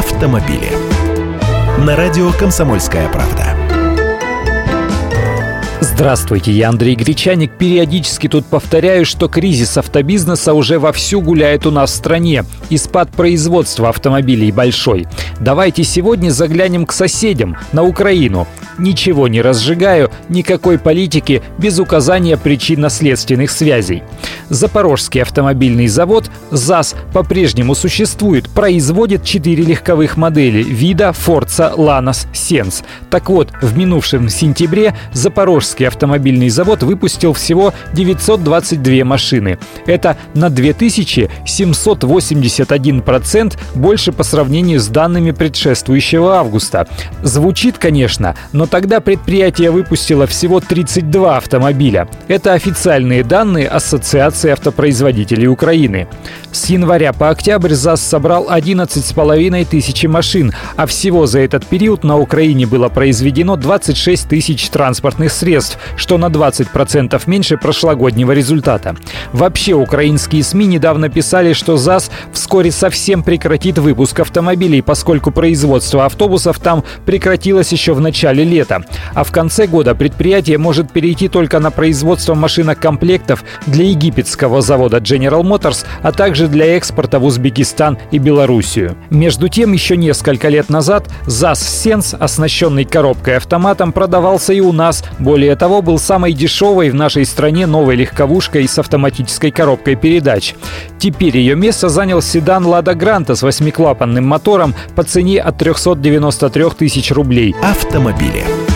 автомобили. На радио «Комсомольская правда». Здравствуйте, я Андрей Гречаник. Периодически тут повторяю, что кризис автобизнеса уже вовсю гуляет у нас в стране. И спад производства автомобилей большой. Давайте сегодня заглянем к соседям, на Украину. Ничего не разжигаю, никакой политики без указания причинно-следственных связей. Запорожский автомобильный завод ЗАЗ по-прежнему существует, производит четыре легковых модели вида Forza Lanos Sense. Так вот, в минувшем сентябре Запорожский автомобильный завод выпустил всего 922 машины. Это на 2781% больше по сравнению с данными предшествующего августа. Звучит, конечно, но тогда предприятие выпустило всего 32 автомобиля. Это официальные данные Ассоциации автопроизводителей Украины. С января по октябрь ЗАЗ собрал 11,5 тысячи машин, а всего за этот период на Украине было произведено 26 тысяч транспортных средств, что на 20% меньше прошлогоднего результата. Вообще, украинские СМИ недавно писали, что ЗАЗ вскоре совсем прекратит выпуск автомобилей, поскольку производство автобусов там прекратилось еще в начале лета. А в конце года предприятие может перейти только на производство машинокомплектов для египетского завода General Motors, а также для экспорта в Узбекистан и Белоруссию. Между тем, еще несколько лет назад ЗАЗ «Сенс», оснащенный коробкой автоматом, продавался и у нас. Более того, был самой дешевой в нашей стране новой легковушкой с автоматической коробкой передач. Теперь ее место занял седан «Лада Гранта» с восьмиклапанным мотором по цене от 393 тысяч рублей. Автомобили.